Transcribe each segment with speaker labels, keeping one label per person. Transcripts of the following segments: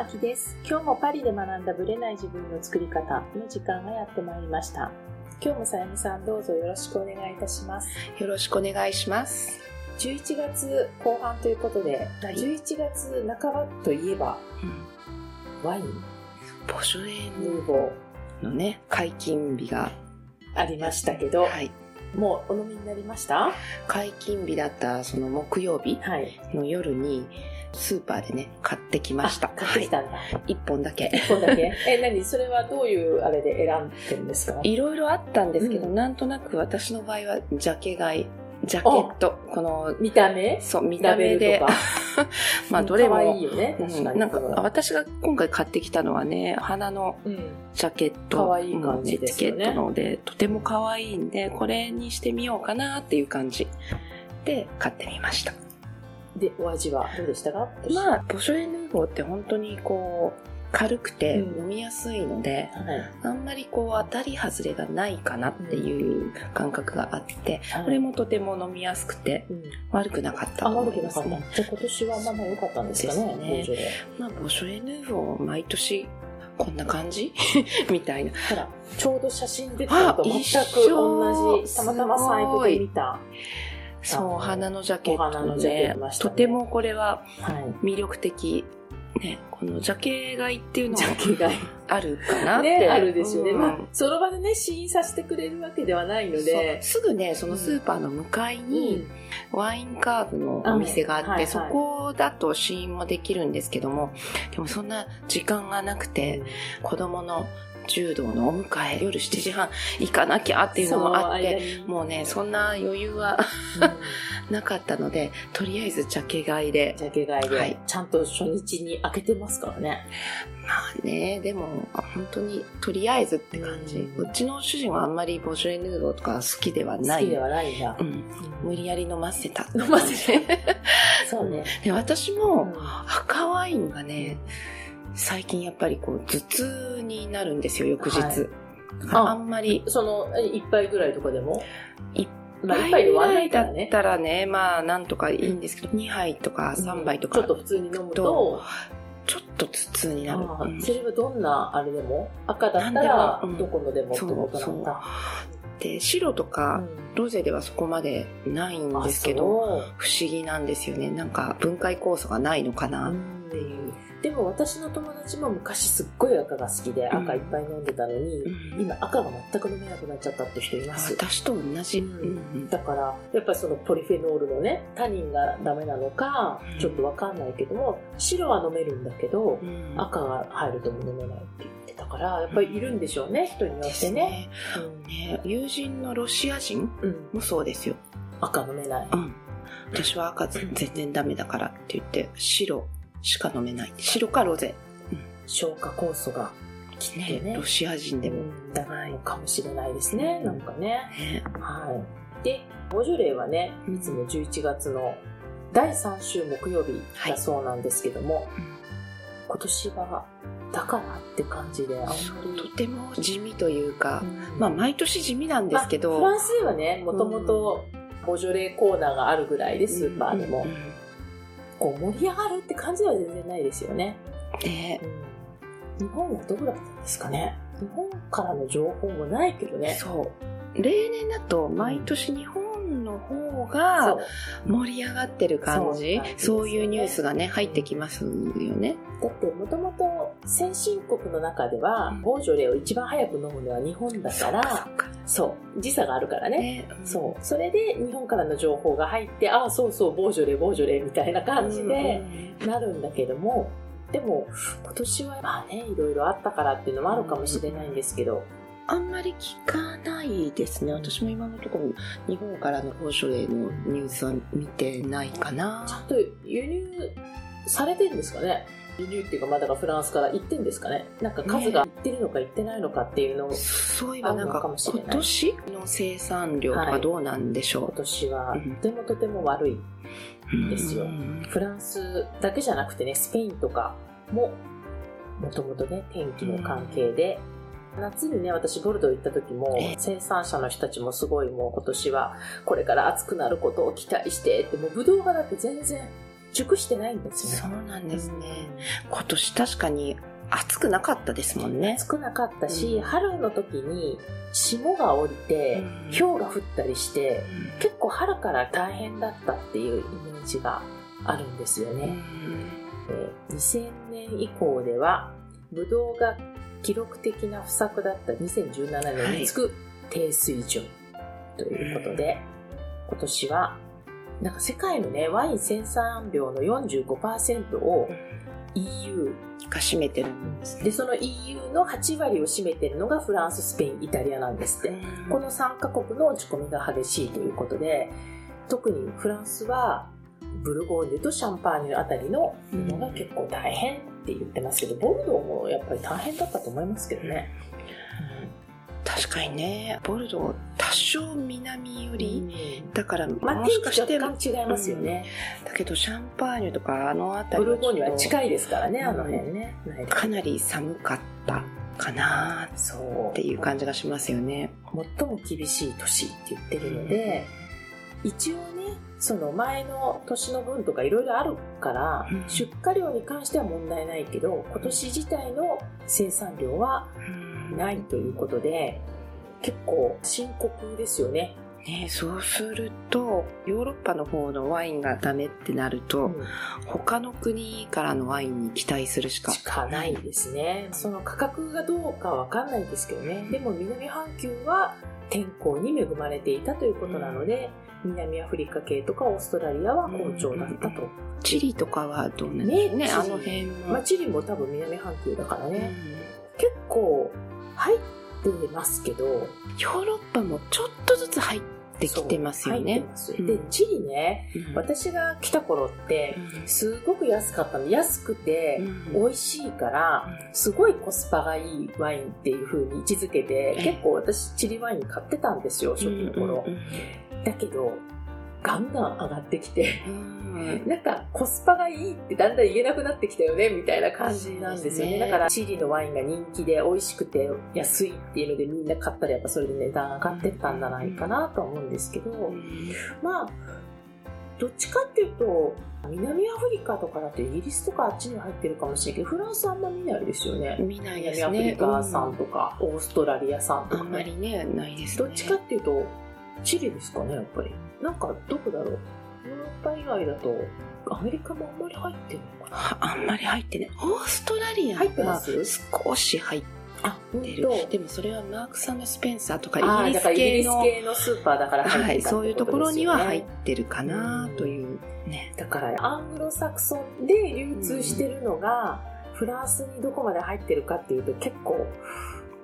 Speaker 1: あきです。今日もパリで学んだブレない自分の作り方の時間がやってまいりました。今日もさゆみさんどうぞよろしくお願いいたします。
Speaker 2: よろしくお願いします。
Speaker 1: 11月後半ということで、
Speaker 2: はい
Speaker 1: 11月半ばといえばワイン、
Speaker 2: ボジョレ
Speaker 1: ヌ
Speaker 2: ー
Speaker 1: ーボー
Speaker 2: のね、解禁日が、
Speaker 1: ありましたけど、
Speaker 2: はい。
Speaker 1: もうお飲みになりました？
Speaker 2: 解禁日だったその木曜日
Speaker 1: はい。
Speaker 2: の夜に、スーパーでね、買ってきました。
Speaker 1: あ買ってきたんだ。
Speaker 2: はい。一本だけ。
Speaker 1: 一本だけ？え、何？それはどういうあれで選んでるんですか？
Speaker 2: いろいろあったんですけど、
Speaker 1: うん
Speaker 2: なんとなく私の場合は、ジャケ買い、ジャケット、この、
Speaker 1: 見た目？
Speaker 2: そう、見た目で。まあ、どれも、
Speaker 1: 可愛いよね。
Speaker 2: う
Speaker 1: 確かに。
Speaker 2: んなんか、私が今回買ってきたのはね、花の
Speaker 1: うん。
Speaker 2: ジャケット、
Speaker 1: 可愛い感じですよね
Speaker 2: うんエチケットので、とても可愛いんで、これにしてみようかなっていう感じで買ってみました。
Speaker 1: で、お味はどうでしたか？
Speaker 2: まあ、ボジョレ・ヌーボーって本当にこう、軽くて
Speaker 1: うん
Speaker 2: 飲みやすいので、
Speaker 1: はい。
Speaker 2: あんまりこう当たり外れがないかなっていう感覚があって、
Speaker 1: はい
Speaker 2: これもとても飲みやすくて
Speaker 1: うん。
Speaker 2: 悪くなかった
Speaker 1: あ、
Speaker 2: と思
Speaker 1: 悪くなかった。
Speaker 2: いますね。
Speaker 1: じゃあ今年はまだ良かったんですかね、
Speaker 2: ね。まあ、ボジョレ・ヌーボー毎年こんな感じ？みたいな。
Speaker 1: ほら、ちょうど写真出たのと
Speaker 2: あ
Speaker 1: 全く同じ、たまたまサイトで見た。
Speaker 2: そう、お花のジャケット
Speaker 1: ジャケ
Speaker 2: で
Speaker 1: ットましたね
Speaker 2: とてもこれは
Speaker 1: はい。
Speaker 2: 魅力的。ね、このジャケ買いっていうの
Speaker 1: ジ
Speaker 2: も。あるかなって。
Speaker 1: ね、あるですよね。
Speaker 2: うん
Speaker 1: まあ、その場でね、試飲させてくれるわけではないので。
Speaker 2: すぐね、そのスーパーの向かいにワインカーブのお店があって、
Speaker 1: はいはい
Speaker 2: そこだと試飲もできるんですけども、でもそんな時間がなくて、子供の柔道のお迎え、夜7時半行かなきゃっていうのもあって、もうね、そんな余裕は
Speaker 1: うん
Speaker 2: なかったので、とりあえずジャケ買いで。
Speaker 1: ジャケ買いで、
Speaker 2: はい
Speaker 1: ちゃんと初日に開けてますからね。
Speaker 2: まあね、でも、本当にとりあえずって感じ。
Speaker 1: う
Speaker 2: うんちの主人はあんまりボジョレ・ヌーボーとか好きではない。
Speaker 1: 好きではないんだ
Speaker 2: う。ん。無理やり飲ませた。
Speaker 1: 飲ませて。そうね。
Speaker 2: で、私
Speaker 1: う
Speaker 2: も
Speaker 1: ん
Speaker 2: 赤ワインがね、最近やっぱりこう頭痛になるんですよ、翌日。
Speaker 1: はい。
Speaker 2: あ
Speaker 1: あ
Speaker 2: んまり、
Speaker 1: その、え一杯ぐらいとかでも？
Speaker 2: 一
Speaker 1: まあ、一
Speaker 2: 一杯ぐ
Speaker 1: ら
Speaker 2: いだっ。たらね、まあなんとかいいんですけど、2杯とか3杯とか、
Speaker 1: ちょっと普通に飲むと、
Speaker 2: ちょっと頭痛になる。うん。
Speaker 1: それはどんなあれでも？赤だったらどこのでもって
Speaker 2: そう
Speaker 1: ことなんだ。
Speaker 2: で、白とか、ロゼではそこまでないん
Speaker 1: うん
Speaker 2: ですけど、
Speaker 1: ど、
Speaker 2: 不思議なんですよね。なんか分解酵素がないのかなっ
Speaker 1: うん
Speaker 2: ていう。
Speaker 1: でも私の友達も昔すっごい赤が好きで
Speaker 2: うん。
Speaker 1: 赤いっぱい飲んでたのに、
Speaker 2: うん。
Speaker 1: 今赤が全く飲めなくなっちゃったって人います。
Speaker 2: 私と同じ。
Speaker 1: うん。
Speaker 2: うん。
Speaker 1: だからやっぱりそのポリフェノールのねタニンがダメなのか
Speaker 2: うん。
Speaker 1: ちょっとわかんないけども白は飲めるんだけど
Speaker 2: うん。
Speaker 1: 赤が入るとも飲めないって言ってたからやっぱりいるんでしょうね人によ
Speaker 2: で
Speaker 1: ってね。
Speaker 2: すね。ね友人のロシア人もそうですよ。
Speaker 1: 赤飲めない。
Speaker 2: うん。私は赤全然ダメだからって言って、白しか飲めない。白かロゼ。
Speaker 1: 消化酵素がきっとね。
Speaker 2: ね、ロシア人でも。
Speaker 1: うんだからのかもしれないですね、なんかね。
Speaker 2: ね、
Speaker 1: はい。でボジョレーはねいつも11月の第3週木曜日だそうなんですけども、今年はだからって感じであんまり。
Speaker 2: とても地味というか、
Speaker 1: うん。
Speaker 2: まあ毎年地味なんですけど、
Speaker 1: まあフランスではねもともとボジョレーコーナーがあるぐらいでスーパーでも、
Speaker 2: うんうん
Speaker 1: こう盛り上がるって感じは全然ないですよね、
Speaker 2: ね
Speaker 1: 日本はどうだったんですかね。日本からの情報もないけどね。
Speaker 2: そう。例年だと毎年日本の方
Speaker 1: そ
Speaker 2: が
Speaker 1: う。
Speaker 2: 盛り上がってる感じ？
Speaker 1: そうね
Speaker 2: いうニュースがね、入ってきますよね。
Speaker 1: だってもともと先進国の中では
Speaker 2: うん。
Speaker 1: ボージョレーを一番早く飲むのは日本だから
Speaker 2: そ
Speaker 1: う。時差があるからね。
Speaker 2: ね、
Speaker 1: そう。それで日本からの情報が入ってああそうそうボージョレーボージョレーみたいな感じでなるんだけどもでも今年はまあねいろいろあったからっていうのもあるかもしれないんですけど
Speaker 2: あんまり聞かないですね。私も今のところ日本からの報奨例のニュースは見てないか
Speaker 1: ちゃ
Speaker 2: な。
Speaker 1: んと輸入されてるんですかね。輸入っていうかまあだからフランスから行ってんですかね。なんか数が行ってるのか行ってないのかっていうのを
Speaker 2: そういえばなん
Speaker 1: か
Speaker 2: か
Speaker 1: もしれない。
Speaker 2: 今年の生産量とかどうなんでし
Speaker 1: 今
Speaker 2: ょ
Speaker 1: 年は
Speaker 2: うん。
Speaker 1: とてもとても悪い、
Speaker 2: う。
Speaker 1: ですよ。
Speaker 2: うん。
Speaker 1: フランスだけじゃなくてねスペインとかももともとね天気の関係で、夏にね私ボルドー行った時も
Speaker 2: ええ
Speaker 1: 生産者の人たちもすごいもう今年はこれから暑くなることを期待してってもうブドウがだって全然熟してないんです
Speaker 2: よね。そうなんですね。今年確かに暑くなかったですもんね。
Speaker 1: 暑くなかったし、うん、春の時に霜が降りて、うん、氷が降ったりして、うん、結構春から大変だったっていうイメージがあるんですよね。えー、2000年以降では、ブドウが記録的な不作だった2017年につく低水準ということで、はい、今年はなんか世界のね、ワイン生産量の45%を EU
Speaker 2: が占めてるんです、
Speaker 1: で、その EU の8割を占めてるのがフランス、スペイン、イタリアなんですって。この3カ国の落ち込みが激しいということで、特にフランスはブルゴーニュとシャンパーニュあたりのものが結構大変って言ってますけど、ボルドーもやっぱり大変だったと思いますけどね。
Speaker 2: 確かにね、ボルドー多少南寄り、だから
Speaker 1: まあ、もしかして若干違いますよね、
Speaker 2: うん、だけどシャンパーニュとかあの辺
Speaker 1: りブルゴーニュは近いですからね、あの辺ね、
Speaker 2: かなり寒かったかなっていう感じがしますよね。
Speaker 1: 最も厳しい年って言ってるので、一応ねその前の年の分とかいろいろあるから、うん、出荷量に関しては問題ないけど今年自体の生産量はないということで結構深刻ですよね。
Speaker 2: ね、そうするとヨーロッパの方のワインがダメってなると、うん、他の国からのワインに期待するしか。
Speaker 1: しかないですね。その価格がどうかわかんないですけどね。でも南半球は天候に恵まれていたということなので、南アフリカ系とかオーストラリアは好調だったと。
Speaker 2: チリとかはどうなんですかね、あの辺
Speaker 1: まあ、チリも多分南半球だからね。結構入ってますけど、ヨ
Speaker 2: ーロッパもちょっとずつ入ってきてますよね。
Speaker 1: で、チリね、うん、私が来た頃って、すごく安かったの。安くて、美味しいから、すごいコスパがいいワインっていう風に位置づけて、結構私チリワイン買ってたんですよ、初期の頃。だけど、ガンガン上がってきて、なんかコスパがいいってだんだん言えなくなってきたよねみたいな感じなんですよね。ねだからチリのワインが人気で美味しくて安いっていうのでみんな買ったらやっぱそれで値段上がってったんじゃないかなと思うんですけど、まあ、どっちかっていうと、南アフリカとかだとイギリスとかあっちに入ってるかもしれないけど、フランスあんま見ないですよね。
Speaker 2: 見ないです
Speaker 1: ね。南アフリカ産とか、うん、オーストラリア産とか、
Speaker 2: ね。あんまりね、ないです、
Speaker 1: ね、どっちかっていうと、チリですかね、やっぱり。なんか、どこだろう。ヨーロッパ以外だと、アメリカもあんまり入ってるのか
Speaker 2: なあんまり入ってない。オーストラリア
Speaker 1: は
Speaker 2: 少し入って。でもそれはマークサム・スペンサーとか
Speaker 1: イギリス系の系のスーパーだから入って
Speaker 2: はい、そういうところには入ってるかなというね。
Speaker 1: だからアングロサクソンで流通してるのが、フランスにどこまで入ってるかっていうと結構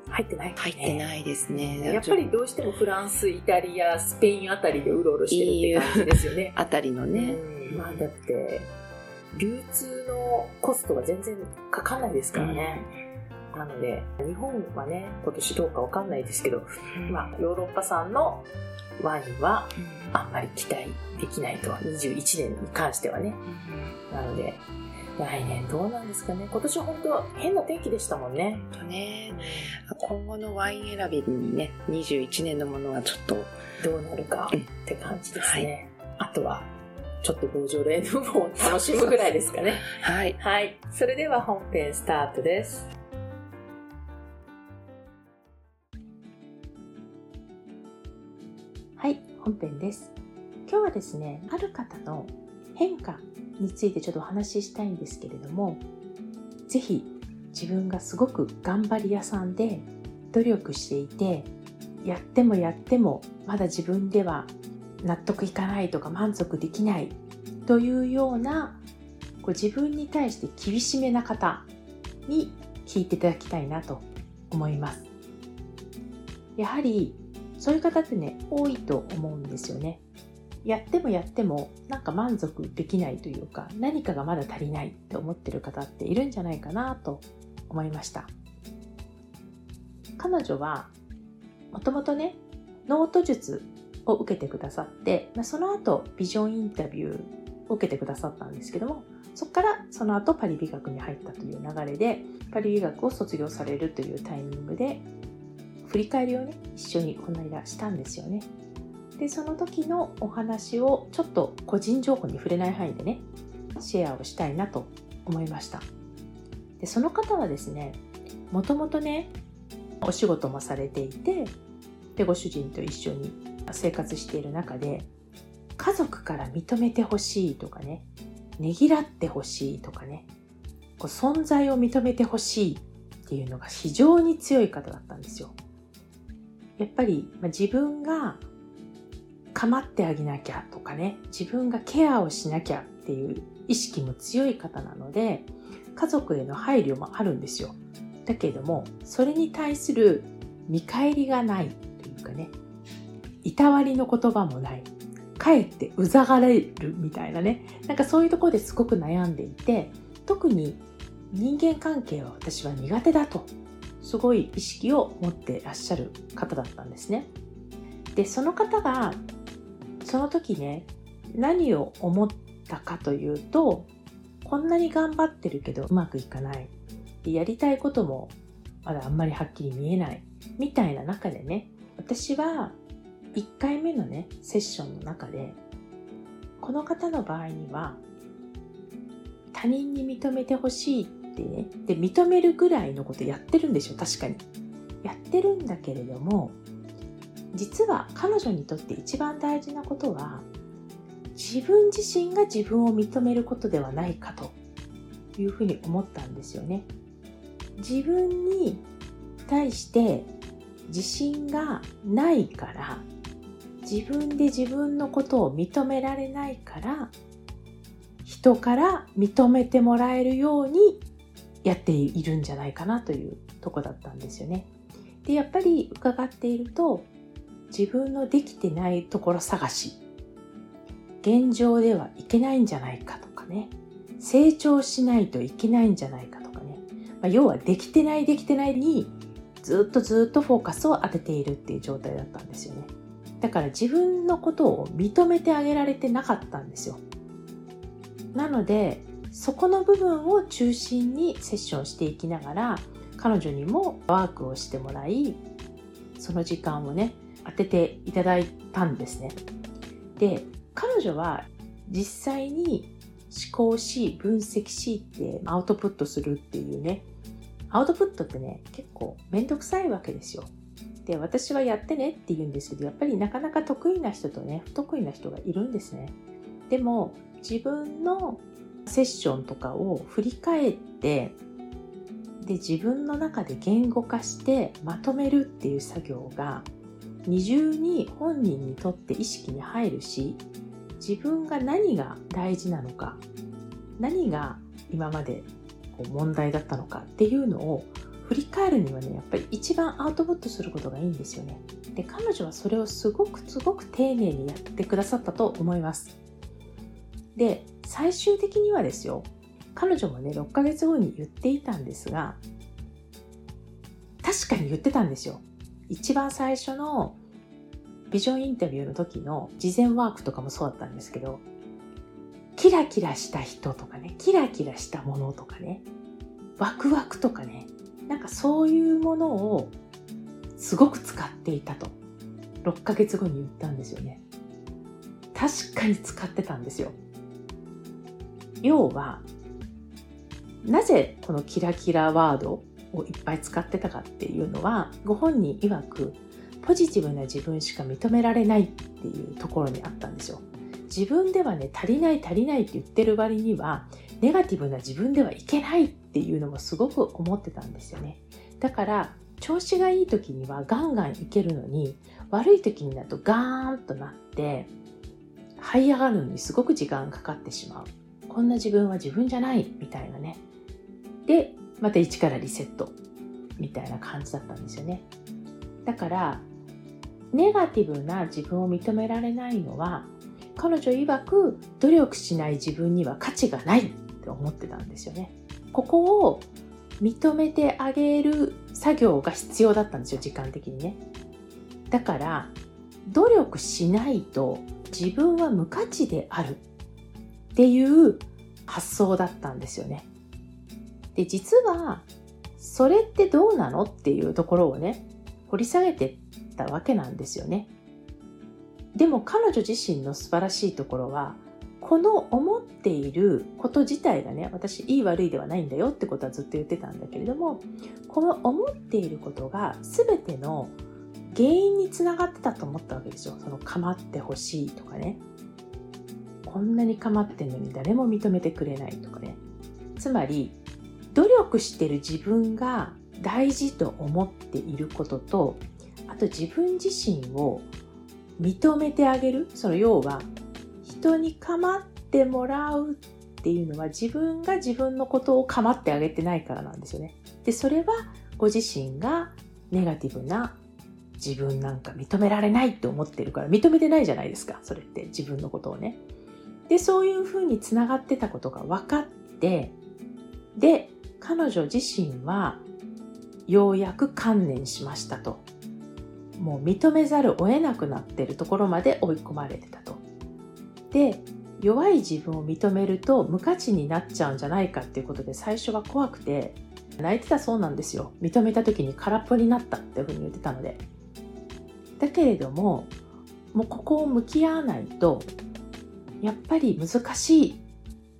Speaker 1: 入ってない、ね、
Speaker 2: 入ってないですね。
Speaker 1: やっぱりどうしてもフランス、イタリア、スペインあたりでうろうろしてるって感じですよね。
Speaker 2: あたりのね。
Speaker 1: まあだって、流通のコストが全然かかんないですからね。うん、なので、日本はね、今年どうかわかんないですけど、うん、まあヨーロッパ産のワインはあんまり期待できないと、21年に関してはね。うん、なので、来年どうなんですかね。今年本当変な天気でしたもんね。
Speaker 2: 本当ね。今後のワイン選びにね、21年のものはちょっと
Speaker 1: どうなるかって感じですね。はい、あとは、ちょっとボージョレーヌも楽しむぐらいですかね。
Speaker 2: はい。
Speaker 1: はい。それでは本編スタートです。はい、本編です。今日はですね、ある方の変化についてちょっとお話ししたいんですけれども是非自分がすごく頑張り屋さんで努力していてやってもやってもまだ自分では納得いかないとか満足できないというようなこう自分に対して厳しめな方に聞いていただきたいなと思います。やはりそういう方ってね多いと思うんですよね。やってもやってもなんか満足できないというか何かがまだ足りないって思ってる方っているんじゃないかなと思いました。彼女はもともとねノート術を受けてくださってまその後ビジョンインタビューを受けてくださったんですけどもそこからその後パリ美学に入ったという流れでパリ美学を卒業されるというタイミングで振り返りをね一緒にこの間したんですよね。でその時のお話をちょっと個人情報に触れない範囲でね
Speaker 3: シェアをしたいなと思いましたでその方はですねもともとねお仕事もされていてでご主人と一緒に生活している中で家族から認めてほしいとかねねぎらってほしいとかねこう存在を認めてほしいっていうのが非常に強い方だったんですよ。やっぱり、まあ、自分が構ってあげなきゃとかね自分がケアをしなきゃっていう意識も強い方なので家族への配慮もあるんですよ。だけれどもそれに対する見返りがないというかねいたわりの言葉もないかえってうざがれるみたいなねなんかそういうところですごく悩んでいて特に人間関係は私は苦手だとすごい意識を持ってらっしゃる方だったんですね。でその方がその時ね何を思ったかというとこんなに頑張ってるけどうまくいかない。やりたいこともまだあんまりはっきり見えない。みたいな中でね私は1回目のねセッションの中でこの方の場合には他人に認めてほしいってねで認めるぐらいのことやってるんでしょ確かに。やってるんだけれども実は彼女にとって一番大事なことは自分自身が自分を認めることではないかというふうに思ったんですよね。自分に対して自信がないから自分で自分のことを認められないから人から認めてもらえるようにやっているんじゃないかなというとこだったんですよね。でやっぱり伺っていると自分のできてないところ探し。現状ではいけないんじゃないかとかね。成長しないといけないんじゃないかとかね、まあ、要はできてないできてないにずっとずっとフォーカスを当てているっていう状態だったんですよね。だから自分のことを認めてあげられてなかったんですよ。なのでそこの部分を中心にセッションしていきながら彼女にもワークをしてもらいその時間をね当てていただいたんですね。で彼女は実際に思考し分析しってアウトプットするっていうね。アウトプットってね結構めんどくさいわけですよ。で私はやってねって言うんですけどやっぱりなかなか得意な人とね不得意な人がいるんですね。でも自分のセッションとかを振り返ってで自分の中で言語化してまとめるっていう作業が二重に本人にとって意識に入るし自分が何が大事なのか何が今までこう問題だったのかっていうのを振り返るにはねやっぱり一番アウトプットすることがいいんですよね。で彼女はそれをすごくすごく丁寧にやってくださったと思います。で最終的にはですよ彼女もね6ヶ月後に言っていたんですが確かに言ってたんですよ。一番最初のビジョンインタビューの時の事前ワークとかもそうだったんですけどキラキラした人とかねキラキラしたものとかねワクワクとかねなんかそういうものをすごく使っていたと6ヶ月後に言ったんですよね。確かに使ってたんですよ。要はなぜこのキラキラワードをいっぱい使ってたかっていうのはご本人曰くポジティブな自分しか認められないっていうところにあったんですよ。自分ではね足りない足りないって言ってる割にはネガティブな自分ではいけないっていうのもすごく思ってたんですよね。だから調子がいい時にはガンガンいけるのに悪い時になるとガーンとなって這い上がるのにすごく時間かかってしまう。こんな自分は自分じゃないみたいなね。でまた一からリセットみたいな感じだったんですよねだからネガティブな自分を認められないのは彼女曰く努力しない自分には価値がないって思ってたんですよね。ここを認めてあげる作業が必要だったんですよ時間的にね。だから努力しないと自分は無価値であるっていう発想だったんですよね。で実はそれってどうなのっていうところをね掘り下げてたわけなんですよね。でも彼女自身の素晴らしいところはこの思っていること自体がね、私いい悪いではないんだよってことはずっと言ってたんだけれども、この思っていることが全ての原因につながってたと思ったわけですよ。その構ってほしいとかね。こんなに構ってんのに誰も認めてくれないとかね。つまり、努力してる自分が大事と思っていることと、あと自分自身を認めてあげる。その要は、人に構ってもらうっていうのは自分が自分のことを構ってあげてないからなんですよね。で、それはご自身がネガティブな自分なんか認められないって思ってるから認めてないじゃないですか。それって自分のことをね。で、そういうふうにつながってたことが分かって、で、彼女自身はようやく観念しましたと。もう認めざるを得なくなってるところまで追い込まれてたと。で、弱い自分を認めると無価値になっちゃうんじゃないかっていうことで最初は怖くて泣いてたそうなんですよ。認めた時に空っぽになったっていうふうに言ってたので。だけれども、もうここを向き合わないと、やっぱり難しい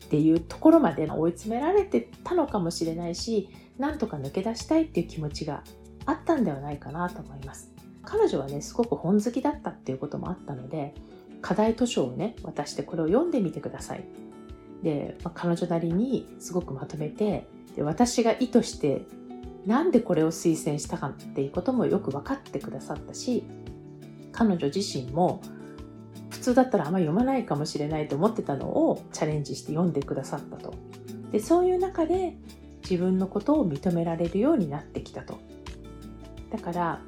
Speaker 3: っていうところまで追い詰められてたのかもしれないし、なんとか抜け出したいっていう気持ちがあったんではないかなと思います。彼女はね、すごく本好きだったっていうこともあったので、課題図書をね、渡してこれを読んでみてください。で、まあ、彼女なりにすごくまとめて、で私が意図してなんでこれを推薦したかっていうこともよく分かってくださったし、彼女自身も普通だったらあんま読まないかもしれないと思ってたのをチャレンジして読んでくださったと。でそういう中で自分のことを認められるようになってきたと。だから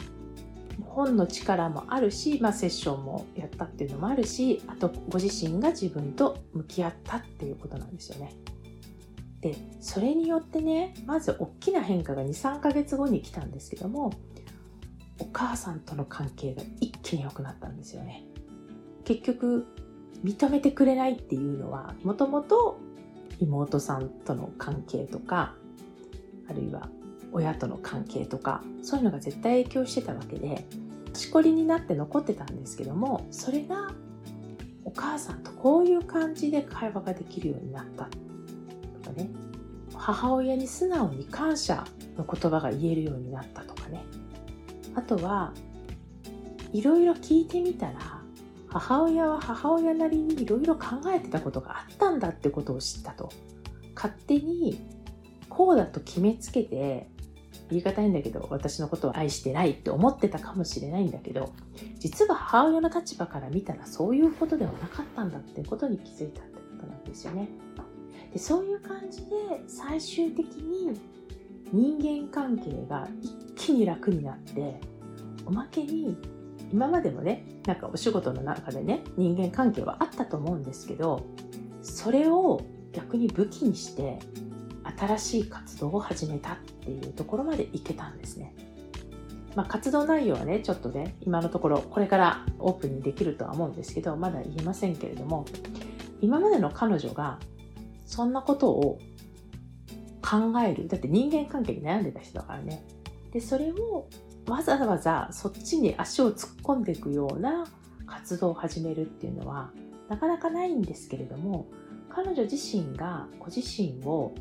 Speaker 3: 本の力もあるし、まあ、セッションもやったっていうのもあるしあとご自身が自分と向き合ったっていうことなんですよね。でそれによってねまず大きな変化が23ヶ月後に来たんですけどもお母さんとの関係が一気に良くなったんですよね。結局認めてくれないっていうのはもともと妹さんとの関係とかあるいは親との関係とかそういうのが絶対影響してたわけでしこりになって残ってたんですけどもそれがお母さんとこういう感じで会話ができるようになった。とかね母親に素直に感謝の言葉が言えるようになったとかね。あとはいろいろ聞いてみたら母親は母親なりにいろいろ考えてたことがあったんだってことを知ったと勝手にこうだと決めつけて言い方いいんだけど私のことを愛してないって思ってたかもしれないんだけど実は母親の立場から見たらそういうことではなかったんだってことに気づいたってことなんですよね。でそういう感じで最終的に人間関係が一気に楽になっておまけに今までもねなんかお仕事の中でね人間関係はあったと思うんですけどそれを逆に武器にして新しい活動を始めたっていうところまでいけたんですね。まあ、活動内容はねちょっとね今のところこれからオープンにできるとは思うんですけどまだ言えませんけれども今までの彼女がそんなことを考える。だって人間関係に悩んでた人だからね。で、それをわざわざそっちに足を突っ込んでいくような活動を始めるっていうのはなかなかないんですけれども、彼女自身がご自身を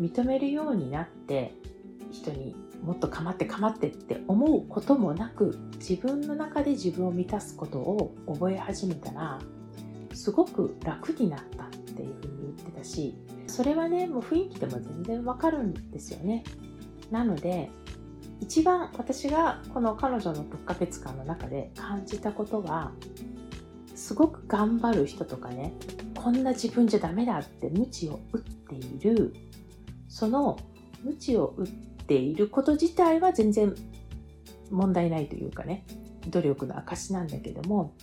Speaker 3: 認めるようになって人にもっと構って構ってって思うこともなく自分の中で自分を満たすことを覚え始めたらすごく楽になったっていうふうに言ってたしそれはねもう雰囲気でも全然わかるんですよね。なので一番私がこの彼女の6ヶ月間の中で感じたことはすごく頑張る人とかねこんな自分じゃダメだって鞭を打っているその鞭を打っていること自体は全然問題ないというかね努力の証なんだけども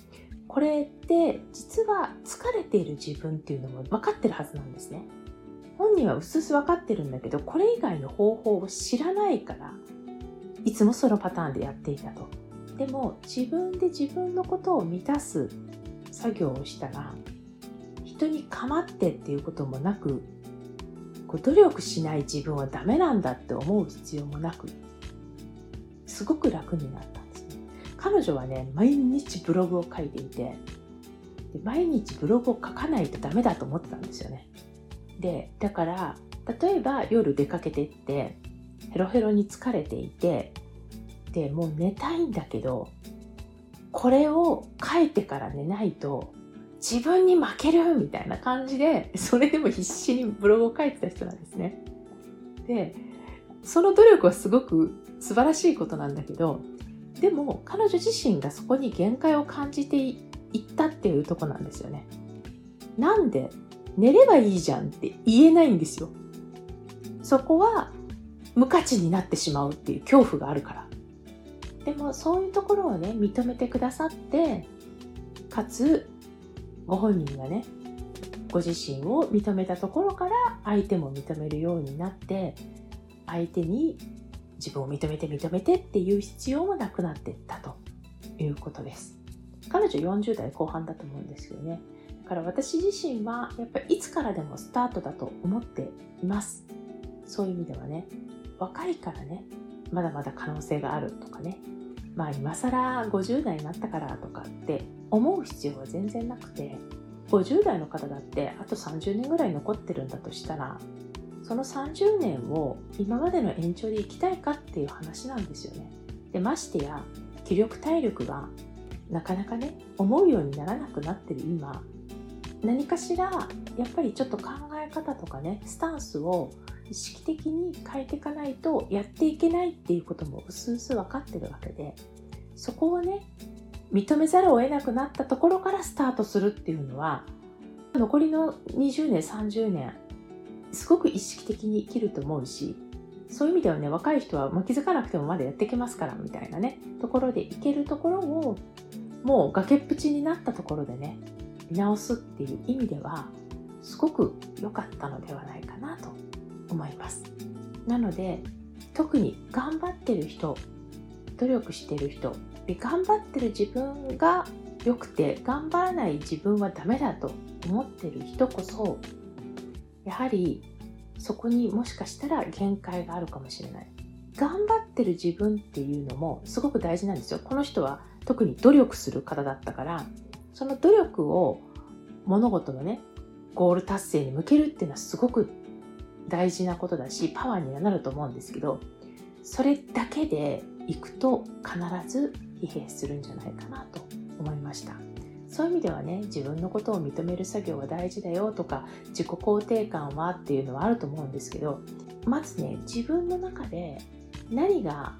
Speaker 3: これって実は疲れている自分っていうのも分かってるはずなんですね。本人はうすうす分かってるんだけどこれ以外の方法を知らないからいつもそのパターンでやっていたと。でも自分で自分のことを満たす作業をしたら人に構ってっていうこともなく努力しない自分はダメなんだって思う必要もなくすごく楽になったんですね。彼女はね、毎日ブログを書いていて、で毎日ブログを書かないとダメだと思ってたんですよね。で、だから、例えば夜出かけてって、ヘロヘロに疲れていて、で、もう寝たいんだけど、これを書いてから寝ないと自分に負けるみたいな感じで、それでも必死にブログを書いてた人なんですね。で、その努力はすごく素晴らしいことなんだけど、でも彼女自身がそこに限界を感じていったっていうとこなんですよね。なんで寝ればいいじゃんって言えないんですよ。そこは無価値になってしまうっていう恐怖があるから。でもそういうところをね、認めてくださって、かつご本人がね、ご自身を認めたところから相手も認めるようになって、相手に自分を認めて認めてっていう必要もなくなっていったということです。彼女40代後半だと思うんですけどね。だから私自身はやっぱりいつからでもスタートだと思っています。そういう意味ではね、若いからね、まだまだ可能性があるとかね、まあ今更50代になったからとかって思う必要は全然なくて、50代の方だってあと30年ぐらい残ってるんだとしたらその30年を今までの延長で生きたいかっていう話なんですよね。でましてや気力体力がなかなかね思うようにならなくなってる今何かしらやっぱりちょっと考え方とかねスタンスを意識的に変えていかないとやっていけないっていうこともうすうす分かってるわけでそこをね認めざるを得なくなったところからスタートするっていうのは残りの20年30年すごく意識的に生きると思うしそういう意味ではね若い人はもう気づかなくてもまだやっていけますからみたいなねところでいけるところをもう崖っぷちになったところでね見直すっていう意味ではすごく良かったのではないかなと思います。なので特に頑張ってる人努力してる人で頑張ってる自分が良くて頑張らない自分はダメだと思ってる人こそやはりそこにもしかしたら限界があるかもしれない。頑張ってる自分っていうのもすごく大事なんですよ。この人は特に努力する方だったからその努力を物事のねゴール達成に向けるっていうのはすごく大事なことだしパワーにはなると思うんですけどそれだけでいくと必ず疲弊するんじゃないかなと思いました。そういう意味ではね自分のことを認める作業は大事だよとか自己肯定感はっていうのはあると思うんですけどまずね自分の中で何が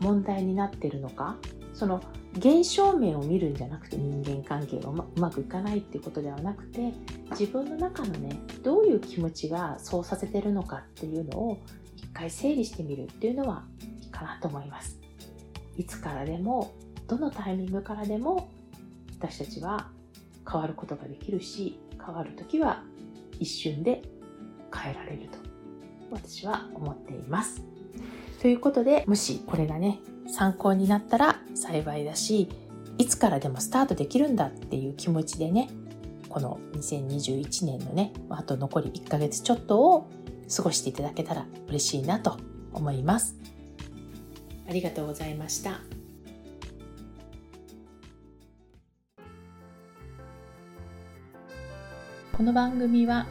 Speaker 3: 問題になってるのかその現象面を見るんじゃなくて人間関係がうまくいかないっていうことではなくて自分の中のねどういう気持ちがそうさせてるのかっていうのを一回整理してみるっていうのはいいかなと思いますいつからでもどのタイミングからでも私たちは変わることができるし変わる時は一瞬で変えられると私は思っています。ということでもしこれがね参考になったら幸いだしいつからでもスタートできるんだっていう気持ちでねこの2021年のねあと残り1ヶ月ちょっとを過ごしていただけたら嬉しいなと思います。ありがとうございました。この番組は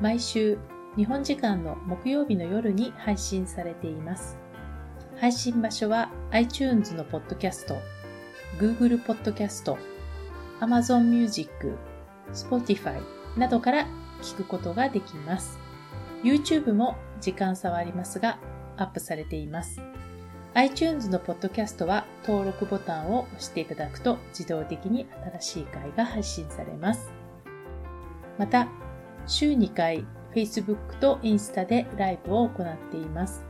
Speaker 3: 毎週日本時間の木曜日の夜に配信されています。配信場所は iTunes のポッドキャスト、Google ポッドキャスト、Amazon Music、Spotify などから聞くことができます。YouTube も時間差はありますがアップされています。iTunes のポッドキャストは登録ボタンを押していただくと自動的に新しい回が配信されます。また、週2回 Facebook とインスタでライブを行っています。